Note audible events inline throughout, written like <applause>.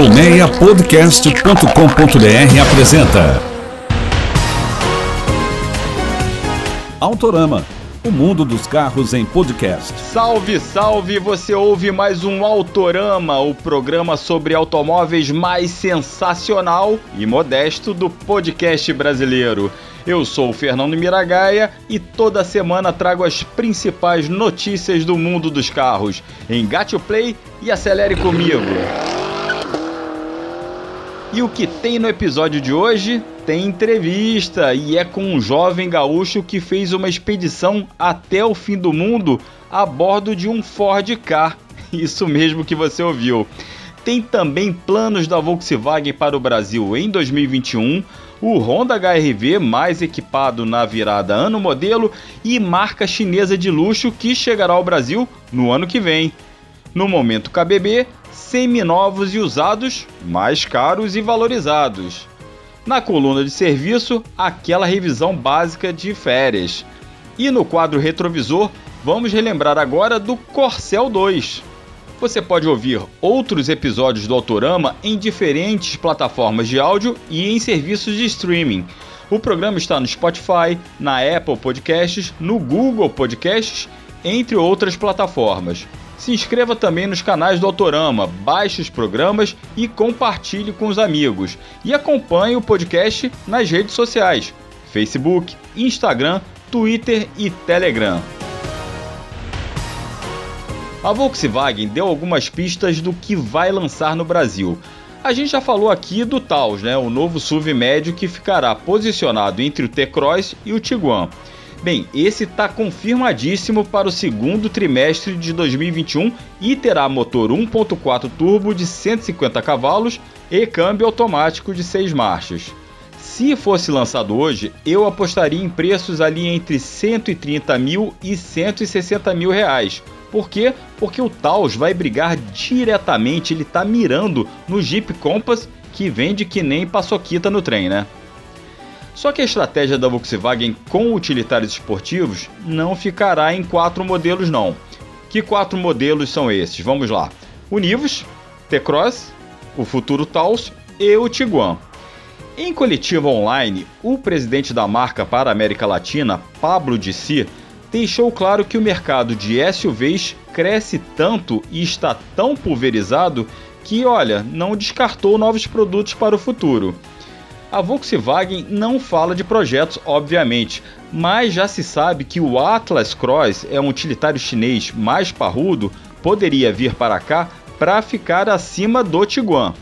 Colmeiapodcast.com.br apresenta Autorama, o mundo dos carros em podcast. Salve, salve! Você ouve mais um Autorama, o programa sobre automóveis mais sensacional e modesto do podcast brasileiro. Eu sou o Fernando Miragaia e toda semana trago as principais notícias do mundo dos carros. Engate o play e acelere comigo. E o que tem no episódio de hoje? Tem entrevista e é com um jovem gaúcho que fez uma expedição até o fim do mundo a bordo de um Ford Car. <laughs> Isso mesmo que você ouviu. Tem também planos da Volkswagen para o Brasil em 2021, o Honda HRV mais equipado na virada ano modelo e marca chinesa de luxo que chegará ao Brasil no ano que vem. No momento KBB, seminovos e usados, mais caros e valorizados. Na coluna de serviço, aquela revisão básica de férias. E no quadro retrovisor, vamos relembrar agora do Corcel 2. Você pode ouvir outros episódios do Autorama em diferentes plataformas de áudio e em serviços de streaming. O programa está no Spotify, na Apple Podcasts, no Google Podcasts, entre outras plataformas. Se inscreva também nos canais do Autorama, baixe os programas e compartilhe com os amigos. E acompanhe o podcast nas redes sociais: Facebook, Instagram, Twitter e Telegram. A Volkswagen deu algumas pistas do que vai lançar no Brasil. A gente já falou aqui do Taos, né, o novo SUV médio que ficará posicionado entre o T-Cross e o Tiguan. Bem, esse está confirmadíssimo para o segundo trimestre de 2021 e terá motor 1.4 turbo de 150 cavalos e câmbio automático de 6 marchas. Se fosse lançado hoje, eu apostaria em preços ali entre 130 mil e 160 mil reais. Por quê? Porque o Taos vai brigar diretamente, ele está mirando no Jeep Compass que vende que nem paçoquita no trem, né? Só que a estratégia da Volkswagen com utilitários esportivos não ficará em quatro modelos não. Que quatro modelos são esses? Vamos lá. O Nivus, T-Cross, o futuro Taos e o Tiguan. Em coletiva online, o presidente da marca para a América Latina, Pablo Dissi, deixou claro que o mercado de SUVs cresce tanto e está tão pulverizado que, olha, não descartou novos produtos para o futuro. A Volkswagen não fala de projetos, obviamente, mas já se sabe que o Atlas Cross é um utilitário chinês mais parrudo, poderia vir para cá para ficar acima do Tiguan.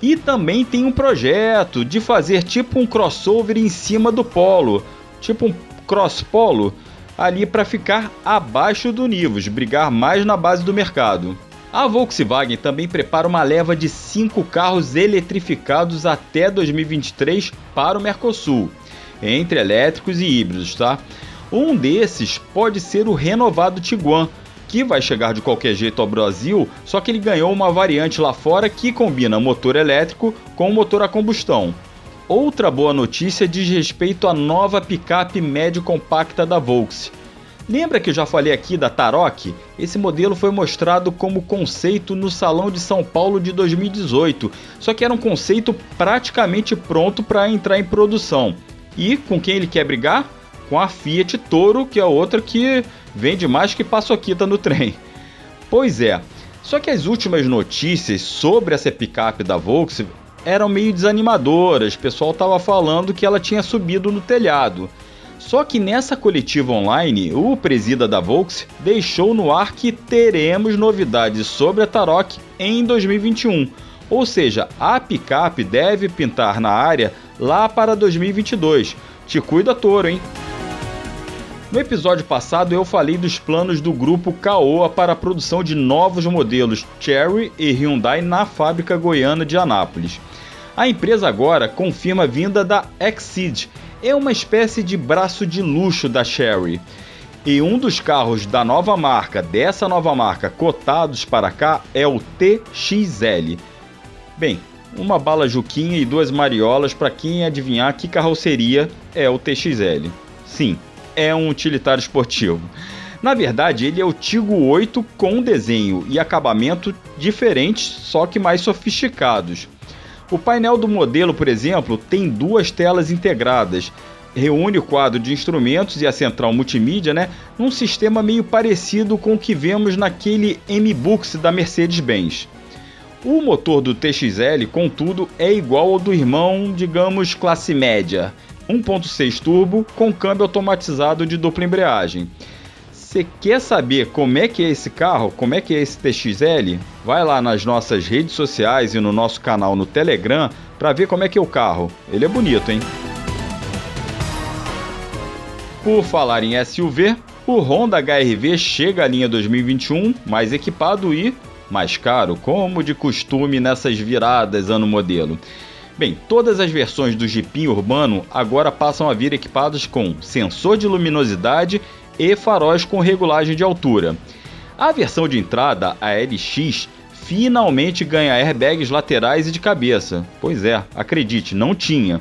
E também tem um projeto de fazer tipo um crossover em cima do Polo, tipo um cross polo, ali para ficar abaixo do Nivus, brigar mais na base do mercado. A Volkswagen também prepara uma leva de cinco carros eletrificados até 2023 para o Mercosul, entre elétricos e híbridos, tá? Um desses pode ser o renovado Tiguan, que vai chegar de qualquer jeito ao Brasil, só que ele ganhou uma variante lá fora que combina motor elétrico com motor a combustão. Outra boa notícia diz respeito à nova picape médio compacta da Volkswagen Lembra que eu já falei aqui da Tarok? Esse modelo foi mostrado como conceito no Salão de São Paulo de 2018, só que era um conceito praticamente pronto para entrar em produção. E com quem ele quer brigar? Com a Fiat Toro, que é outra que vende mais que paçoquita no trem. Pois é, só que as últimas notícias sobre essa picape da Volkswagen eram meio desanimadoras, o pessoal estava falando que ela tinha subido no telhado. Só que nessa coletiva online, o presida da Volks deixou no ar que teremos novidades sobre a Tarok em 2021. Ou seja, a picape deve pintar na área lá para 2022. Te cuida, Toro, hein? No episódio passado eu falei dos planos do grupo Caoa para a produção de novos modelos Cherry e Hyundai na fábrica goiana de Anápolis. A empresa agora confirma a vinda da Exceed, é uma espécie de braço de luxo da Sherry. E um dos carros da nova marca, dessa nova marca, cotados para cá é o TXL. Bem, uma bala Juquinha e duas mariolas para quem adivinhar que carroceria é o TXL. Sim, é um utilitário esportivo. Na verdade, ele é o Tigo 8 com desenho e acabamento diferentes, só que mais sofisticados. O painel do modelo, por exemplo, tem duas telas integradas. Reúne o quadro de instrumentos e a central multimídia, né, num sistema meio parecido com o que vemos naquele M-Books da Mercedes-Benz. O motor do TXL, contudo, é igual ao do irmão, digamos, classe média, 1.6 turbo com câmbio automatizado de dupla embreagem. Você quer saber como é que é esse carro, como é que é esse TXL? Vai lá nas nossas redes sociais e no nosso canal no Telegram para ver como é que é o carro. Ele é bonito, hein? Por falar em SUV, o Honda HRV chega à linha 2021 mais equipado e mais caro, como de costume nessas viradas ano modelo. Bem, todas as versões do Jeepinho urbano agora passam a vir equipadas com sensor de luminosidade e faróis com regulagem de altura. A versão de entrada, a LX, finalmente ganha airbags laterais e de cabeça. Pois é, acredite, não tinha.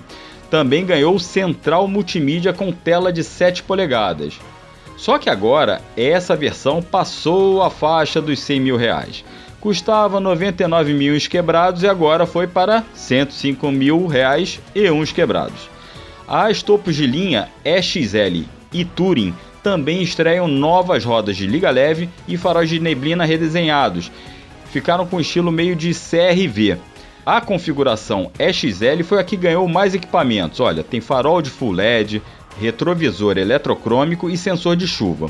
Também ganhou central multimídia com tela de 7 polegadas. Só que agora, essa versão passou a faixa dos 100 mil reais custava 99 mil quebrados e agora foi para 105 mil reais e uns quebrados. As topos de linha EXL e Touring também estreiam novas rodas de liga leve e faróis de neblina redesenhados. Ficaram com estilo meio de CRV. A configuração EXL foi a que ganhou mais equipamentos. Olha, tem farol de full LED, retrovisor eletrocrômico e sensor de chuva.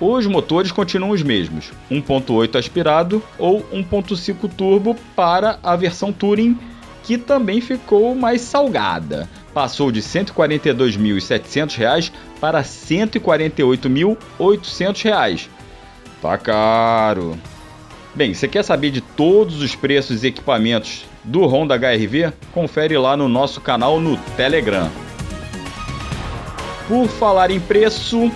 Os motores continuam os mesmos, 1.8 aspirado ou 1.5 turbo para a versão Touring, que também ficou mais salgada. Passou de R$ 142.700 para R$ 148.800. Tá caro. Bem, você quer saber de todos os preços e equipamentos do Honda HRV? Confere lá no nosso canal no Telegram. Por falar em preço,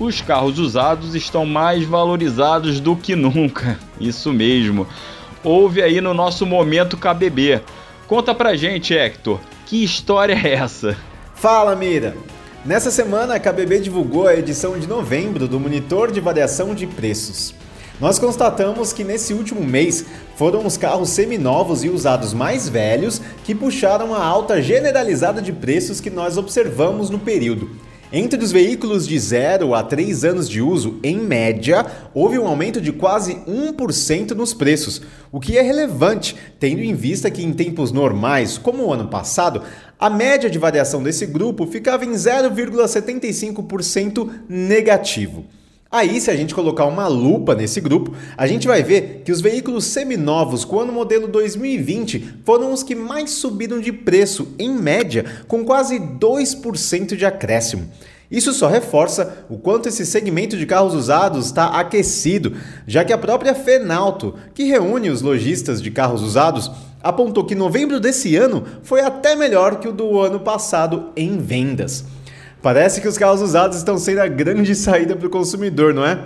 os carros usados estão mais valorizados do que nunca. <laughs> Isso mesmo. Houve aí no nosso momento KBB. Conta pra gente, Hector, que história é essa? Fala, Mira! Nessa semana, a KBB divulgou a edição de novembro do Monitor de Variação de Preços. Nós constatamos que nesse último mês foram os carros seminovos e usados mais velhos que puxaram a alta generalizada de preços que nós observamos no período. Entre os veículos de 0 a 3 anos de uso, em média, houve um aumento de quase 1% nos preços, o que é relevante, tendo em vista que em tempos normais, como o ano passado, a média de variação desse grupo ficava em 0,75% negativo. Aí, se a gente colocar uma lupa nesse grupo, a gente vai ver que os veículos seminovos com ano modelo 2020 foram os que mais subiram de preço, em média, com quase 2% de acréscimo. Isso só reforça o quanto esse segmento de carros usados está aquecido, já que a própria Fenalto, que reúne os lojistas de carros usados, apontou que novembro desse ano foi até melhor que o do ano passado em vendas. Parece que os carros usados estão sendo a grande <laughs> saída para o consumidor, não é?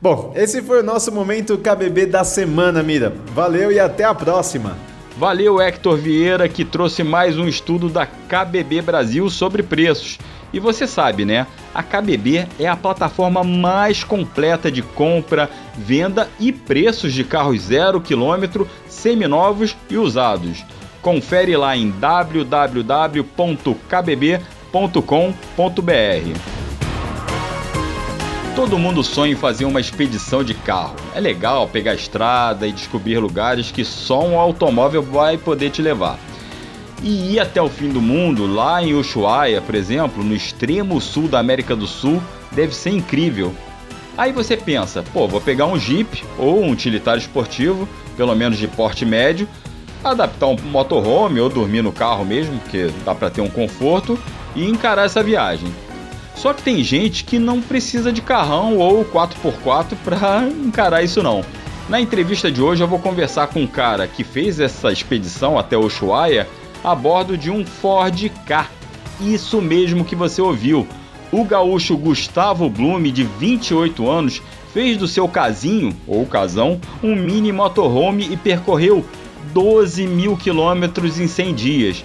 Bom, esse foi o nosso momento KBB da semana, Mira. Valeu e até a próxima! Valeu, Hector Vieira, que trouxe mais um estudo da KBB Brasil sobre preços. E você sabe, né? A KBB é a plataforma mais completa de compra, venda e preços de carros zero quilômetro, seminovos e usados. Confere lá em www.kbb.com www.ciclismo.com.br. Todo mundo sonha em fazer uma expedição de carro. É legal pegar a estrada e descobrir lugares que só um automóvel vai poder te levar. E ir até o fim do mundo, lá em Ushuaia, por exemplo, no extremo sul da América do Sul, deve ser incrível. Aí você pensa, pô, vou pegar um Jeep ou um utilitário esportivo, pelo menos de porte médio, adaptar um motorhome ou dormir no carro mesmo, porque dá para ter um conforto, e encarar essa viagem. Só que tem gente que não precisa de carrão ou 4x4 para <laughs> encarar isso não. Na entrevista de hoje eu vou conversar com um cara que fez essa expedição até Ushuaia a bordo de um Ford Ka. Isso mesmo que você ouviu. O gaúcho Gustavo Blume, de 28 anos, fez do seu casinho, ou casão, um mini motorhome e percorreu 12 mil quilômetros em 100 dias.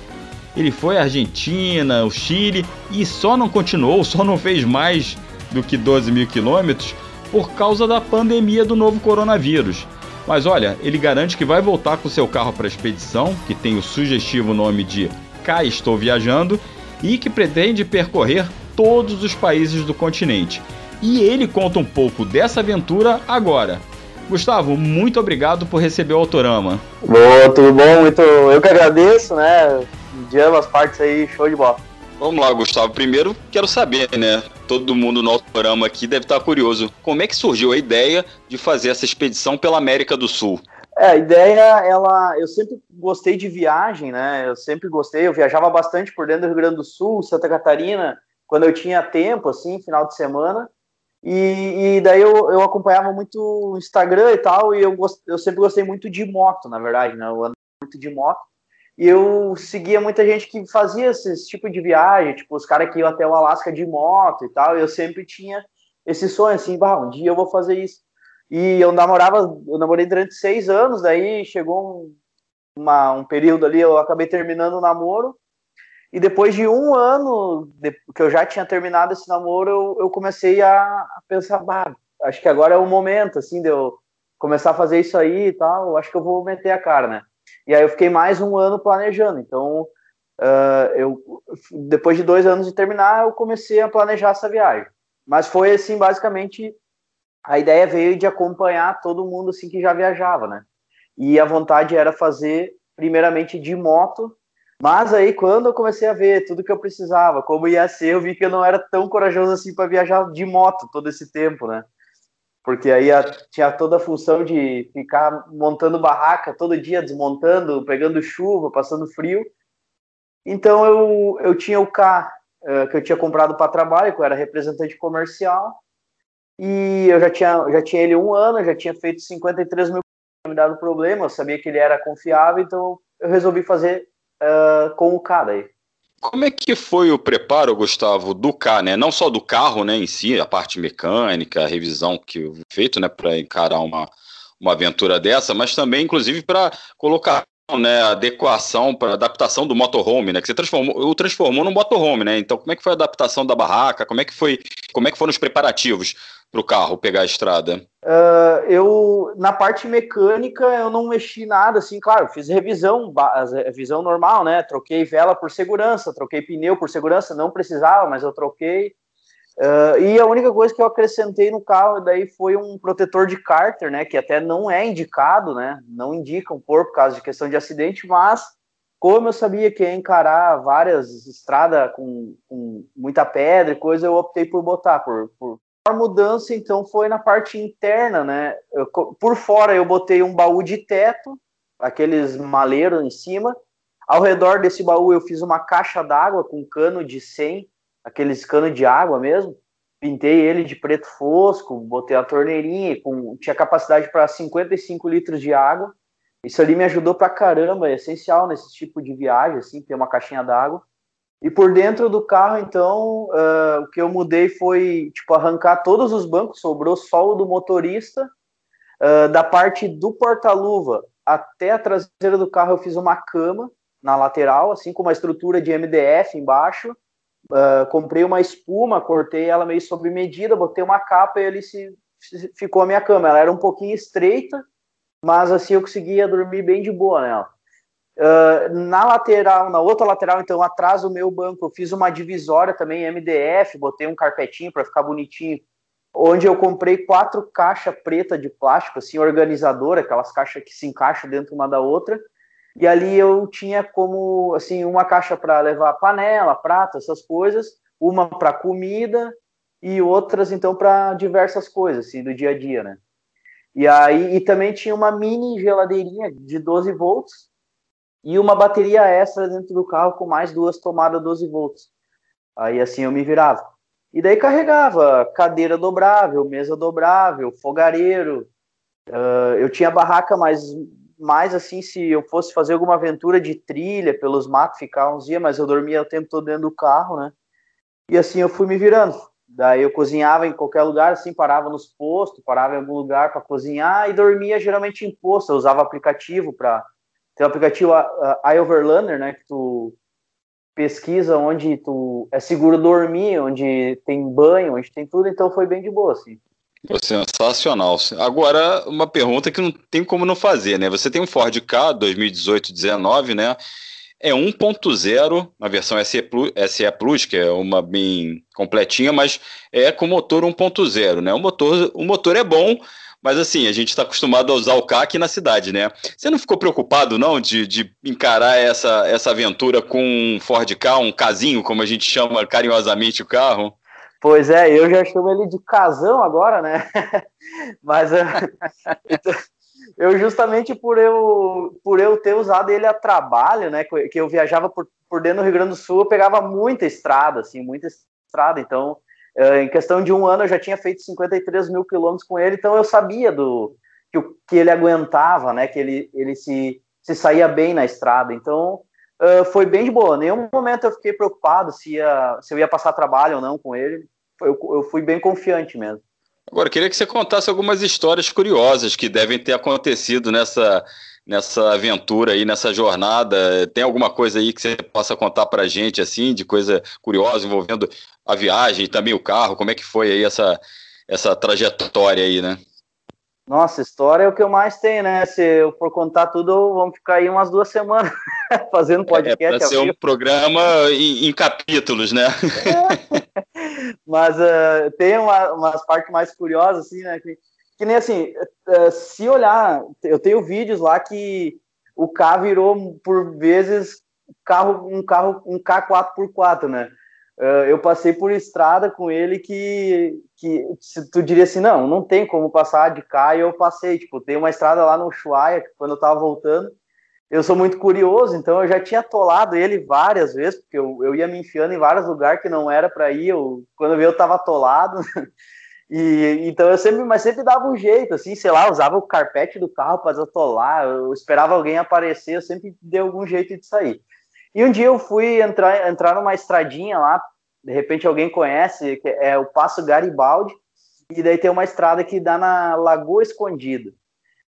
Ele foi à Argentina, o Chile e só não continuou, <laughs> só não fez mais do que 12 mil quilômetros por causa da pandemia do novo coronavírus. Mas olha, ele garante que vai voltar com seu carro para a expedição, que tem o sugestivo nome de Cá Estou Viajando, e que pretende percorrer todos os países do continente. E ele conta um pouco dessa aventura agora. Gustavo, muito obrigado por receber o Autorama. Boa, tudo bom? Muito, eu que agradeço, né? De ambas partes aí, show de bola. Vamos lá, Gustavo. Primeiro, quero saber, né? Todo mundo no Autorama aqui deve estar curioso. Como é que surgiu a ideia de fazer essa expedição pela América do Sul? É, a ideia, ela, eu sempre gostei de viagem, né? Eu sempre gostei, eu viajava bastante por dentro do Rio Grande do Sul, Santa Catarina, quando eu tinha tempo, assim, final de semana. E, e daí eu, eu acompanhava muito o Instagram e tal, e eu, gost, eu sempre gostei muito de moto, na verdade, né? Eu ando muito de moto. E eu seguia muita gente que fazia esse tipo de viagem, tipo, os caras que iam até o Alasca de moto e tal, e eu sempre tinha esse sonho, assim, bah, um dia eu vou fazer isso. E eu namorava, eu namorei durante seis anos, daí chegou um, uma, um período ali, eu acabei terminando o namoro, e depois de um ano de, que eu já tinha terminado esse namoro, eu, eu comecei a, a, pensar, bah, acho que agora é o momento, assim, de eu começar a fazer isso aí e tal, acho que eu vou meter a cara, né? E aí eu fiquei mais um ano planejando, então uh, eu, depois de dois anos de terminar, eu comecei a planejar essa viagem. Mas foi, assim, basicamente, a ideia veio de acompanhar todo mundo, assim, que já viajava, né? E a vontade era fazer, primeiramente, de moto, mas aí, quando eu comecei a ver tudo que eu precisava, como ia ser, eu vi que eu não era tão corajoso assim para viajar de moto todo esse tempo, né? Porque aí tinha toda a função de ficar montando barraca todo dia, desmontando, pegando chuva, passando frio. Então eu, eu tinha o K uh, que eu tinha comprado para trabalho, que eu era representante comercial, e eu já tinha, já tinha ele um ano, já tinha feito 53 mil me dado problema, eu sabia que ele era confiável, então eu resolvi fazer uh, com o cara aí. Como é que foi o preparo, Gustavo, do carro, né? Não só do carro, né, em si, a parte mecânica, a revisão que feito, né, para encarar uma, uma aventura dessa, mas também, inclusive, para colocar né, adequação para adaptação do motorhome, né? Que você transformou, o transformou no motorhome, né? Então, como é que foi a adaptação da barraca? Como é que foi, como é que foram os preparativos para o carro pegar a estrada? Uh, eu na parte mecânica eu não mexi nada, assim, claro, fiz revisão, revisão normal, né? Troquei vela por segurança, troquei pneu por segurança, não precisava, mas eu troquei. Uh, e a única coisa que eu acrescentei no carro daí foi um protetor de cárter, né? Que até não é indicado, né? Não indicam por, causa de questão de acidente, mas como eu sabia que ia encarar várias estradas com, com, muita pedra e coisa, eu optei por botar. Por, por... A mudança, então, foi na parte interna, né? Eu, por fora eu botei um baú de teto, aqueles maleiros em cima. Ao redor desse baú eu fiz uma caixa d'água com cano de 100 aqueles canos de água mesmo. Pintei ele de preto fosco, botei a torneirinha, com, tinha capacidade para 55 litros de água. Isso ali me ajudou pra caramba, é essencial nesse tipo de viagem, assim, ter uma caixinha d'água. E por dentro do carro, então, uh, o que eu mudei foi, tipo, arrancar todos os bancos, sobrou só o do motorista. Uh, da parte do porta-luva até a traseira do carro, eu fiz uma cama na lateral, assim, com uma estrutura de MDF embaixo. Uh, comprei uma espuma, cortei ela meio sob medida, botei uma capa e ele se, se, ficou a minha cama. Ela era um pouquinho estreita, mas assim eu conseguia dormir bem de boa nela. Uh, na lateral, na outra lateral, então atrás do meu banco, eu fiz uma divisória também MDF, botei um carpetinho para ficar bonitinho, onde eu comprei quatro caixas preta de plástico, assim, organizadora, aquelas caixas que se encaixam dentro uma da outra, e ali eu tinha como, assim, uma caixa para levar panela, prato, essas coisas, uma para comida e outras, então, para diversas coisas, assim, do dia a dia, né? E aí, e também tinha uma mini geladeirinha de 12 volts e uma bateria extra dentro do carro com mais duas tomadas 12 volts. Aí, assim, eu me virava. E daí carregava cadeira dobrável, mesa dobrável, fogareiro. Uh, eu tinha barraca, mas mais assim, se eu fosse fazer alguma aventura de trilha pelos matos, ficar uns dias, mas eu dormia o tempo todo dentro do carro, né? E assim eu fui me virando. Daí eu cozinhava em qualquer lugar, assim, parava nos postos, parava em algum lugar para cozinhar e dormia geralmente em posto. Eu usava aplicativo para. Tem o aplicativo iOverlander, né? Que tu pesquisa onde tu é seguro dormir, onde tem banho, onde tem tudo, então foi bem de boa, assim. Sensacional. Agora, uma pergunta que não tem como não fazer, né? Você tem um Ford K 2018-19, né? É 1.0, na versão SE Plus, SE Plus, que é uma bem completinha, mas é com motor 1.0, né? O motor, o motor é bom, mas assim, a gente está acostumado a usar o K aqui na cidade, né? Você não ficou preocupado, não, de, de encarar essa, essa aventura com um Ford K, um casinho, como a gente chama carinhosamente o carro? Pois é, eu já chamo ele de casão agora, né? <laughs> Mas eh, eu justamente por eu por eu ter usado ele a trabalho, né? Que eu viajava por, por dentro do Rio Grande do Sul, eu pegava muita estrada, assim, muita estrada. Então, eh, em questão de um ano, eu já tinha feito 53 mil quilômetros com ele, então eu sabia do que, que ele aguentava, né? Que ele, ele se, se saía bem na estrada. Então, uh, foi bem de boa. Nenhum momento eu fiquei preocupado se, ia, se eu ia passar trabalho ou não com ele. Eu, eu fui bem confiante mesmo. Agora, queria que você contasse algumas histórias curiosas que devem ter acontecido nessa, nessa aventura aí, nessa jornada. Tem alguma coisa aí que você possa contar para a gente, assim, de coisa curiosa envolvendo a viagem e também o carro? Como é que foi aí essa, essa trajetória aí, né? Nossa, história é o que eu mais tenho, né? Se eu for contar tudo, vamos ficar aí umas duas semanas <laughs> fazendo podcast. É, para ser um programa em, em capítulos, né? <laughs> Mas uh, tem uma, umas partes mais curiosas, assim, né? Que, que nem assim, uh, se olhar, eu tenho vídeos lá que o carro virou, por vezes, carro, um carro, um K4x4, né? Uh, eu passei por estrada com ele que, que tu diria assim, não, não tem como passar de cá, e eu passei, tipo, tem uma estrada lá no Chuaia, quando eu tava voltando, eu sou muito curioso, então eu já tinha atolado ele várias vezes, porque eu, eu ia me enfiando em vários lugares que não era para ir, eu, quando eu vi eu tava atolado, <laughs> e então eu sempre, mas sempre dava um jeito, assim, sei lá, usava o carpete do carro para desatolar, eu esperava alguém aparecer, eu sempre dei algum jeito de sair. E um dia eu fui entrar, entrar numa estradinha lá, de repente alguém conhece, é o Passo Garibaldi, e daí tem uma estrada que dá na Lagoa Escondida.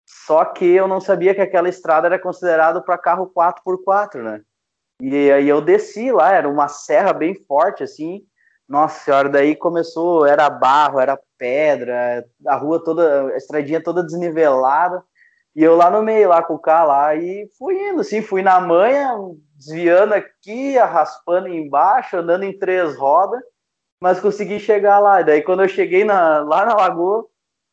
Só que eu não sabia que aquela estrada era considerada para carro 4x4, né? E aí eu desci lá, era uma serra bem forte, assim. Nossa senhora, daí começou, era barro, era pedra, a rua toda, a estradinha toda desnivelada. E eu lá no meio, lá com o carro lá, e fui indo, assim, fui na manha, desviando aqui, raspando embaixo, andando em três rodas, mas consegui chegar lá. E daí quando eu cheguei na, lá na lagoa,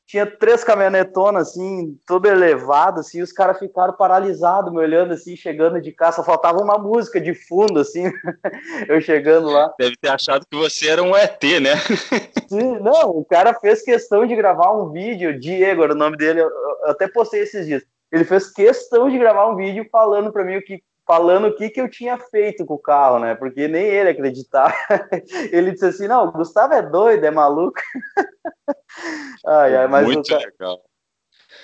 tinha três caminhonetonas, assim, todo elevado, assim, os caras ficaram paralisados, me olhando, assim, chegando de cá, só faltava uma música de fundo, assim, <laughs> eu chegando lá. Deve ter achado que você era um ET, né? <laughs> Sim, não, o cara fez questão de gravar um vídeo, Diego era o nome dele, eu, eu até postei esses dias, ele fez questão de gravar um vídeo falando para mim o que falando o que, que eu tinha feito com o carro, né? Porque nem ele acreditava. <laughs> Ele disse assim: não, o Gustavo é doido, é maluco. <laughs> ai, ai, mas Muito cara... legal.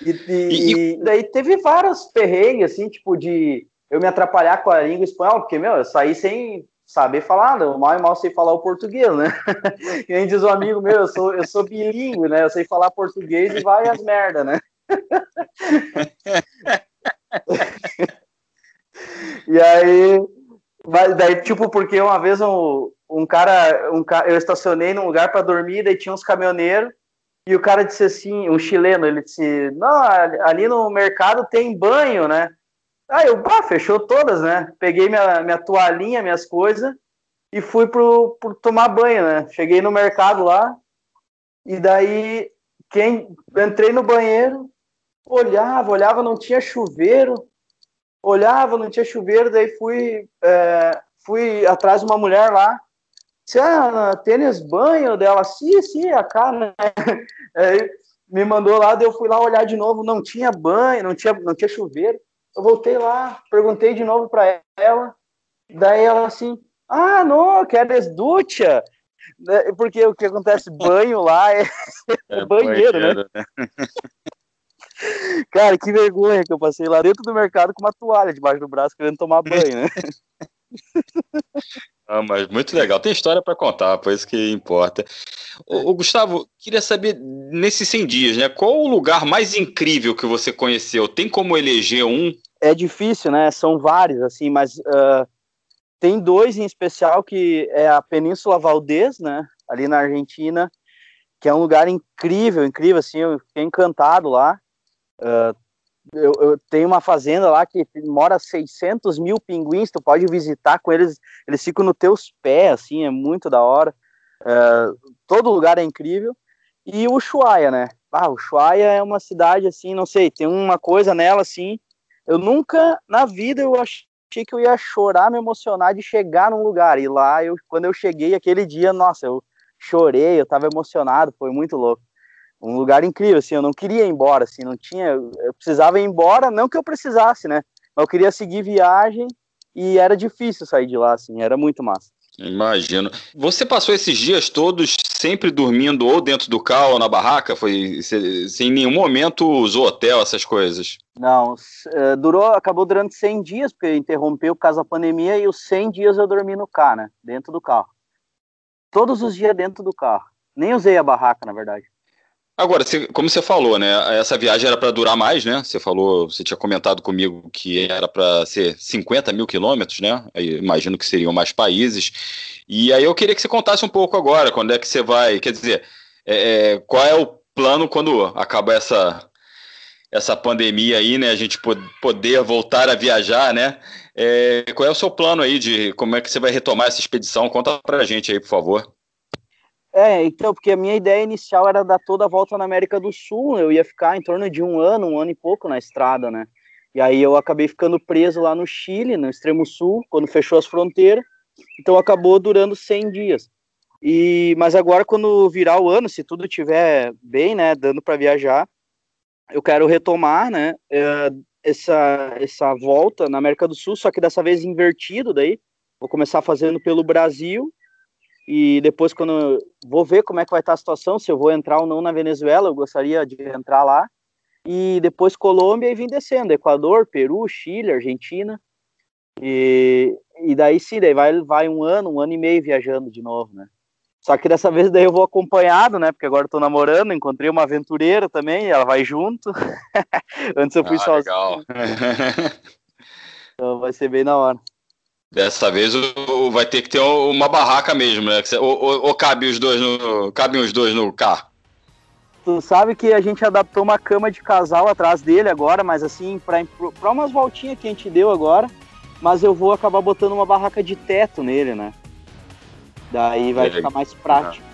E, e, e, daí teve vários perrengues, assim, tipo, de eu me atrapalhar com a língua espanhola, porque, meu, eu saí sem saber falar, não, mal e mal sei falar o português, né? <laughs> E nem diz um amigo meu, eu sou, eu sou bilíngue, né? Eu sei falar português e vai as merda, né? E aí, daí, tipo, porque uma vez um, um cara, um, eu estacionei num lugar para dormir, daí tinha uns caminhoneiros, e o cara disse assim, um chileno, ele disse, não, ali no mercado tem banho, né? Aí eu, pá, fechou todas, né? Peguei minha, minha toalhinha, minhas coisas, e fui pro, pro tomar banho, né? Cheguei no mercado lá, e daí, quem entrei no banheiro, olhava, olhava, não tinha chuveiro, olhava, não tinha chuveiro, daí fui, é, fui atrás de uma mulher lá, disse, ah, tênis banho dela, sim, sim, a cara, né? <laughs> Aí me mandou lá, daí eu fui lá olhar de novo, não tinha banho, não tinha, não tinha chuveiro, eu voltei lá, perguntei de novo para ela, daí ela assim, ah, não, queres ducha? Né, porque o que acontece, banho lá é, é <laughs> banheiro, né? banheiro, né? <laughs> Cara, que vergonha que eu passei lá dentro do mercado com uma toalha debaixo do braço querendo tomar banho, né? <laughs> Ah, mas muito legal. Tem história para contar, por isso que importa. O, Gustavo, queria saber, nesses 100 dias, né? Qual o lugar mais incrível que você conheceu? Tem como eleger um? É difícil, né? São vários, assim, mas uh, tem dois em especial que é a Península Valdez, né? Ali na Argentina, que é um lugar incrível, incrível, assim, eu fiquei encantado lá. Uh, eu, eu, tenho uma fazenda lá que mora 600 mil pinguins, tu pode visitar com eles, eles ficam nos teus pés, assim, é muito da hora. Uh, todo lugar é incrível. E o Ushuaia, né? Ah, Ushuaia é uma cidade, assim, não sei, tem uma coisa nela, assim, eu nunca, na vida, eu achei que eu ia chorar, me emocionar de chegar num lugar, e lá, eu, quando eu cheguei aquele dia, nossa, eu chorei, eu tava emocionado, foi muito louco um lugar incrível, assim, eu não queria ir embora, assim, não tinha, eu precisava ir embora, não que eu precisasse, né, mas eu queria seguir viagem e era difícil sair de lá, assim, era muito massa. Imagino. Você passou esses dias todos sempre dormindo ou dentro do carro ou na barraca? Foi sem em nenhum momento usou hotel, essas coisas? Não, eh, durou, acabou durante 100 dias, porque interrompeu por causa da pandemia e os 100 dias eu dormi no carro, né, dentro do carro. Todos os dias dentro do carro. Nem usei a barraca, na verdade. Agora, como você falou, né? Essa viagem era para durar mais, né? Você falou, você tinha comentado comigo que era para ser 50 mil quilômetros, né? Aí, imagino que seriam mais países. E aí eu queria que você contasse um pouco agora, quando é que você vai, quer dizer, é, é, qual é o plano quando acaba essa essa pandemia aí, né? A gente poder voltar a viajar, né? É, qual é o seu plano aí de como é que você vai retomar essa expedição? Conta pra gente aí, por favor. É, então, porque a minha ideia inicial era dar toda a volta na América do Sul, eu ia ficar em torno de um ano, um ano e pouco na estrada, né? E aí eu acabei ficando preso lá no Chile, no extremo sul, quando fechou as fronteiras, então acabou durando 100 dias. E mas agora quando virar o ano, se tudo estiver bem, né, dando para viajar, eu quero retomar, né, é, essa essa volta na América do Sul, só que dessa vez invertido daí. Vou começar fazendo pelo Brasil e depois, quando vou ver como é que vai estar a situação, se eu vou entrar ou não na Venezuela, eu gostaria de entrar lá. E depois Colômbia e vim descendo, Equador, Peru, Chile, Argentina. E, e daí sim, daí vai, vai um ano, um ano e meio viajando de novo, né? Só que dessa vez daí eu vou acompanhado, né? Porque agora eu tô namorando, encontrei uma aventureira também, ela vai junto. <laughs> Antes eu fui ah, sozinho. então vai ser bem na hora. Dessa vez vai ter que ter uma barraca mesmo, né? Ou, ou, ou cabe os dois no, cabem os dois no carro? Tu sabe que a gente adaptou uma cama de casal atrás dele agora, mas assim, para umas voltinhas que a gente deu agora, mas eu vou acabar botando uma barraca de teto nele, né? Daí vai é. ficar mais prático.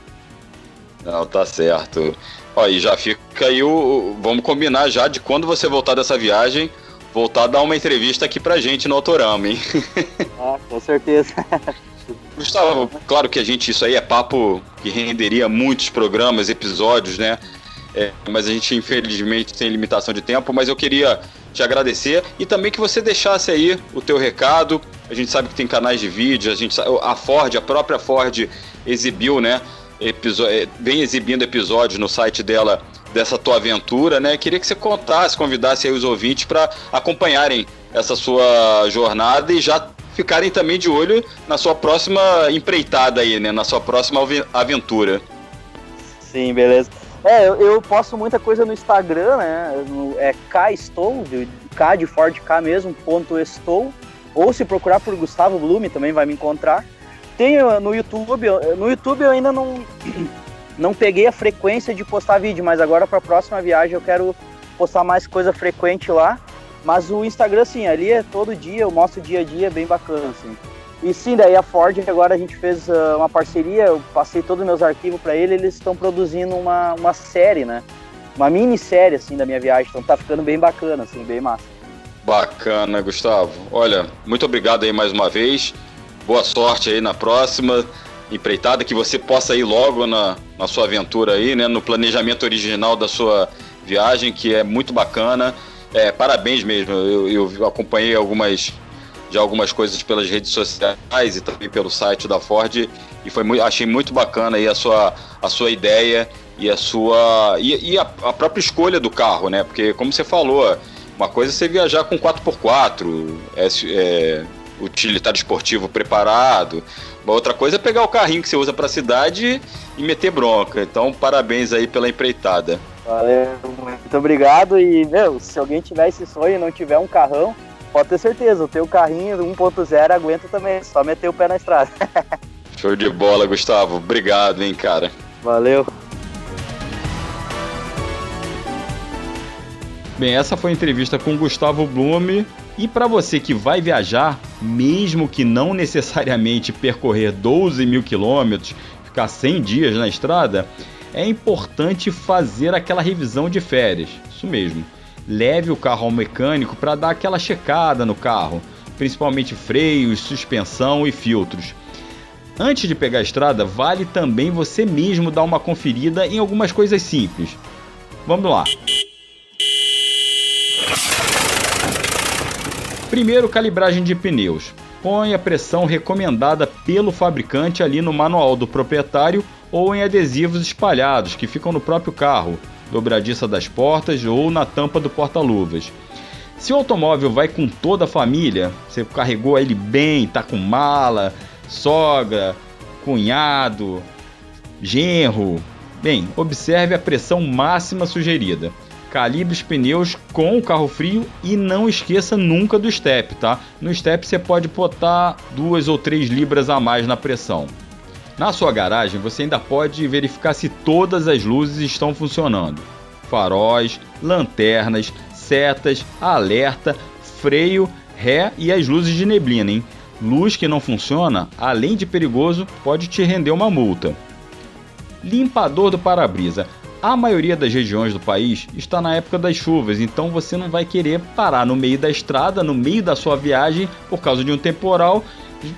Não, tá certo. Ó, e já fica aí o. Vamos combinar já de quando você voltar dessa viagem voltar a dar uma entrevista aqui pra gente no Autorama, hein? <laughs> Ah, com certeza. Gustavo, claro que a gente, isso aí é papo que renderia muitos programas, episódios, né? É, mas a gente infelizmente tem limitação de tempo, mas eu queria te agradecer e também que você deixasse aí o teu recado. A gente sabe que tem canais de vídeo, a gente sabe, a Ford, a própria Ford exibiu, né? É, vem exibindo episódios no site dela dessa tua aventura, né? Queria que você contasse, convidasse aí os ouvintes para acompanharem essa sua jornada e já ficarem também de olho na sua próxima empreitada aí, né? Na sua próxima aventura. Sim, beleza. É, eu, eu posto muita coisa no Instagram, né? No, é Estou, K de Ford K mesmo, ponto estou. Ou se procurar por Gustavo Blume também vai me encontrar. Tenho no YouTube, no YouTube eu ainda não <clears throat> não peguei a frequência de postar vídeo, mas agora para a próxima viagem eu quero postar mais coisa frequente lá. Mas o Instagram, sim, ali é todo dia, eu mostro dia a dia, bem bacana, assim. E sim, daí a Ford, agora a gente fez uh, uma parceria, eu passei todos os meus arquivos para ele, eles estão produzindo uma, uma série, né? Uma minissérie, assim, da minha viagem, então tá ficando bem bacana, assim, bem massa. Bacana, Gustavo. Olha, muito obrigado aí mais uma vez. Boa sorte aí na próxima empreitada, que você possa ir logo na, na sua aventura aí, né? No planejamento original da sua viagem, que é muito bacana. É, parabéns mesmo. Eu, eu acompanhei algumas de algumas coisas pelas redes sociais e também pelo site da Ford e foi muito, achei muito bacana aí a sua, a sua ideia e a sua e, e a, a, própria escolha do carro, né? Porque como você falou, uma coisa é você viajar com 4x4, é, é, utilitário esportivo preparado, Outra coisa é pegar o carrinho que você usa pra cidade e meter bronca. Então, parabéns aí pela empreitada. Valeu, muito obrigado. E, meu, se alguém tiver esse sonho e não tiver um carrão, pode ter certeza, o teu carrinho 1.0 aguenta também, é só meter o pé na estrada. <laughs> Show de bola, Gustavo. Obrigado, hein, cara. Valeu. Bem, essa foi a entrevista com Gustavo Blume, e para você que vai viajar, mesmo que não necessariamente percorrer 12 mil quilômetros, ficar 100 dias na estrada, é importante fazer aquela revisão de férias. Isso mesmo. Leve o carro ao mecânico para dar aquela checada no carro, principalmente freios, suspensão e filtros. Antes de pegar a estrada, vale também você mesmo dar uma conferida em algumas coisas simples. Vamos lá. Primeiro, calibragem de pneus. Põe a pressão recomendada pelo fabricante ali no manual do proprietário ou em adesivos espalhados que ficam no próprio carro, dobradiça das portas ou na tampa do porta-luvas. Se o automóvel vai com toda a família, você carregou ele bem, tá com mala, sogra, cunhado, genro, bem, observe a pressão máxima sugerida calibre os pneus com o carro frio e não esqueça nunca do step, tá? No step você pode botar duas ou três libras a mais na pressão. Na sua garagem você ainda pode verificar se todas as luzes estão funcionando: faróis, lanternas, setas, alerta, freio, ré e as luzes de neblina, hein? Luz que não funciona, além de perigoso, pode te render uma multa. Limpador do para-brisa. A maioria das regiões do país está na época das chuvas, então você não vai querer parar no meio da estrada, no meio da sua viagem, por causa de um temporal,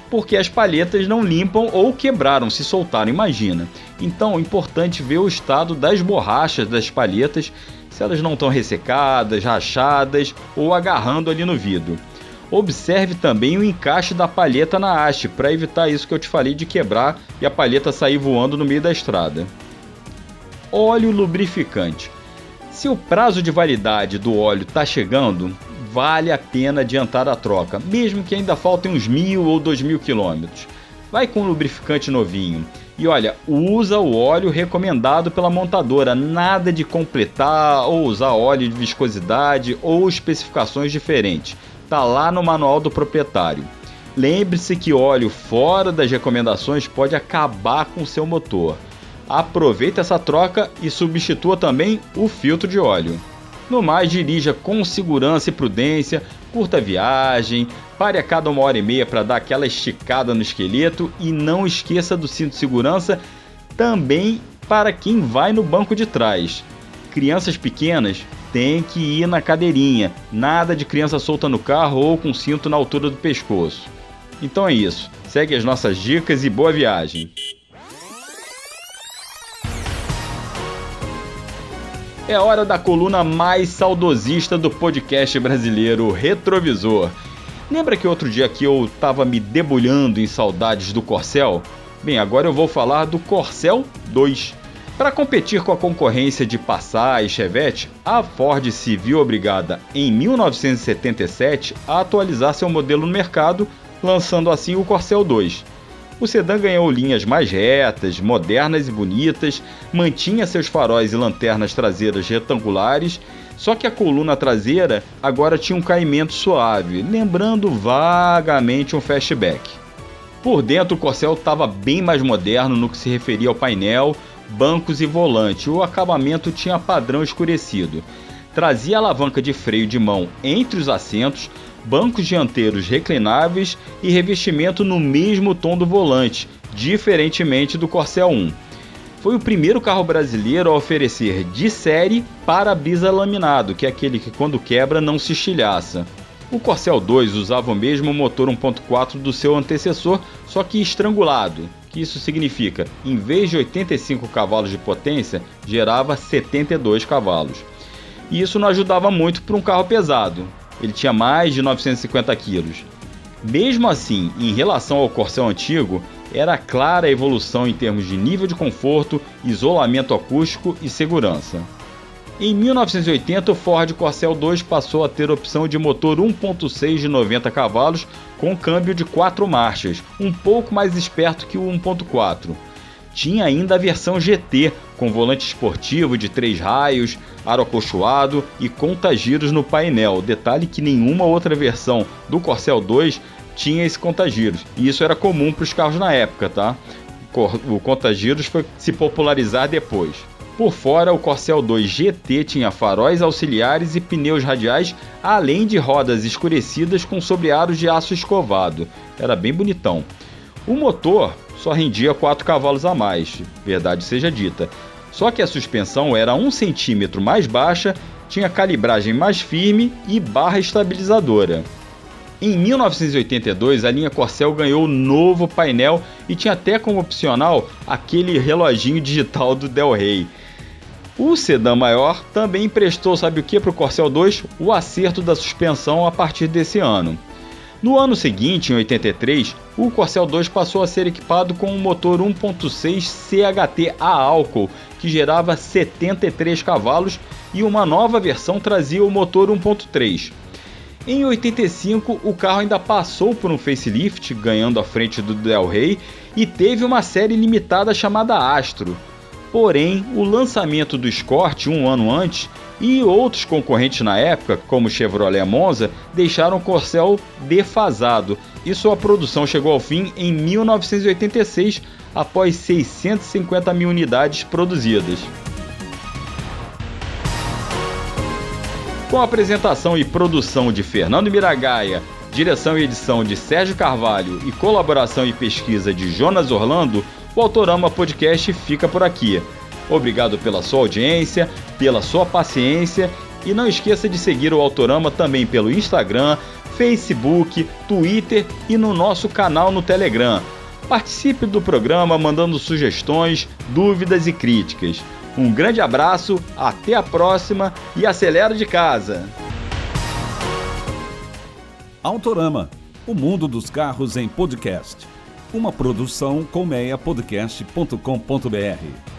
porque as palhetas não limpam ou quebraram, se soltaram, imagina. Então é importante ver o estado das borrachas das palhetas, se elas não estão ressecadas, rachadas ou agarrando ali no vidro. Observe também o encaixe da palheta na haste, para evitar isso que eu te falei de quebrar e a palheta sair voando no meio da estrada óleo lubrificante. Se o prazo de validade do óleo está chegando, vale a pena adiantar a troca, mesmo que ainda faltem uns mil ou dois mil quilômetros. Vai com lubrificante novinho. E olha, usa o óleo recomendado pela montadora, nada de completar ou usar óleo de viscosidade ou especificações diferentes. Tá lá no manual do proprietário. Lembre-se que óleo fora das recomendações pode acabar com o seu motor. Aproveite essa troca e substitua também o filtro de óleo. No mais, dirija com segurança e prudência, curta a viagem, pare a cada uma hora e meia para dar aquela esticada no esqueleto e não esqueça do cinto de segurança também para quem vai no banco de trás. Crianças pequenas têm que ir na cadeirinha, nada de criança solta no carro ou com cinto na altura do pescoço. Então é isso, segue as nossas dicas e boa viagem! É hora da coluna mais saudosista do podcast brasileiro, Retrovisor. Lembra que outro dia que eu tava me debulhando em saudades do Corcel? Bem, agora eu vou falar do Corcel 2. Para competir com a concorrência de Passat e Chevette, a Ford se viu obrigada, em 1977, a atualizar seu modelo no mercado, lançando assim o Corcel 2. O sedã ganhou linhas mais retas, modernas e bonitas, mantinha seus faróis e lanternas traseiras retangulares, só que a coluna traseira agora tinha um caimento suave, lembrando vagamente um fastback. Por dentro o Corcel estava bem mais moderno no que se referia ao painel, bancos e volante. O acabamento tinha padrão escurecido. Trazia alavanca de freio de mão entre os assentos, bancos dianteiros reclináveis e revestimento no mesmo tom do volante, diferentemente do Corcel 1. Foi o primeiro carro brasileiro a oferecer de série para-brisa laminado, que é aquele que quando quebra não se estilhaça. O Corcel 2 usava o mesmo motor 1.4 do seu antecessor, só que estrangulado, que isso significa, em vez de 85 cavalos de potência, gerava 72 cavalos. E isso não ajudava muito para um carro pesado, ele tinha mais de 950 quilos. Mesmo assim, em relação ao Corcel antigo, era clara a evolução em termos de nível de conforto, isolamento acústico e segurança. Em 1980, o Ford Corcel 2 passou a ter opção de motor 1.6 de 90 cavalos com câmbio de 4 marchas, um pouco mais esperto que o 1.4 tinha ainda a versão GT, com volante esportivo de três raios, aro acolchoado e contagiros no painel. Detalhe que nenhuma outra versão do Corcel 2 tinha esse contagiros, e isso era comum para os carros na época, tá? O contagiros foi se popularizar depois. Por fora, o Corcel 2 GT tinha faróis auxiliares e pneus radiais, além de rodas escurecidas com sobrearos de aço escovado. Era bem bonitão. O motor só rendia 4 cavalos a mais, verdade seja dita. Só que a suspensão era 1 centímetro mais baixa, tinha calibragem mais firme e barra estabilizadora. Em 1982, a linha Corcel ganhou novo painel e tinha até como opcional aquele reloginho digital do Del Rey. O sedã maior também emprestou, sabe o que, para o Corcel 2? O acerto da suspensão a partir desse ano. No ano seguinte, em 83, o Corcel 2 passou a ser equipado com um motor 1.6 CHT a álcool, que gerava 73 cavalos, e uma nova versão trazia o motor 1.3. Em 85, o carro ainda passou por um facelift, ganhando a frente do Del Rey, e teve uma série limitada chamada Astro. Porém, o lançamento do Escort um ano antes e outros concorrentes na época, como Chevrolet Monza, deixaram o Corcel defasado e sua produção chegou ao fim em 1986, após 650 mil unidades produzidas. Com a apresentação e produção de Fernando Miragaia, direção e edição de Sérgio Carvalho e colaboração e pesquisa de Jonas Orlando, o Autorama Podcast fica por aqui. Obrigado pela sua audiência, pela sua paciência e não esqueça de seguir o Autorama também pelo Instagram, Facebook, Twitter e no nosso canal no Telegram. Participe do programa mandando sugestões, dúvidas e críticas. Um grande abraço, até a próxima e acelera de casa. Autorama, o mundo dos carros em podcast. Uma produção colmeiapodcast.com.br.